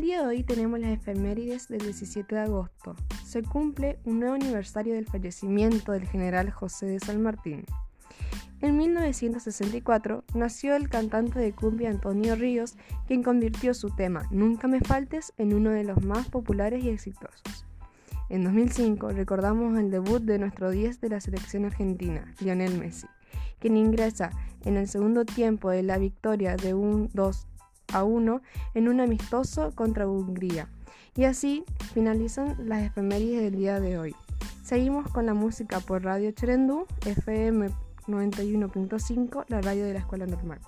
día de hoy tenemos las efemérides del 17 de agosto. Se cumple un nuevo aniversario del fallecimiento del general José de San Martín. En 1964 nació el cantante de cumbia Antonio Ríos, quien convirtió su tema Nunca me faltes en uno de los más populares y exitosos. En 2005 recordamos el debut de nuestro 10 de la selección argentina, Lionel Messi, quien ingresa en el segundo tiempo de la victoria de un 2 a 1 en un amistoso contra Hungría. Y así finalizan las efemérides del día de hoy. Seguimos con la música por Radio Cherendú, FM 91.5, la radio de la Escuela Normal.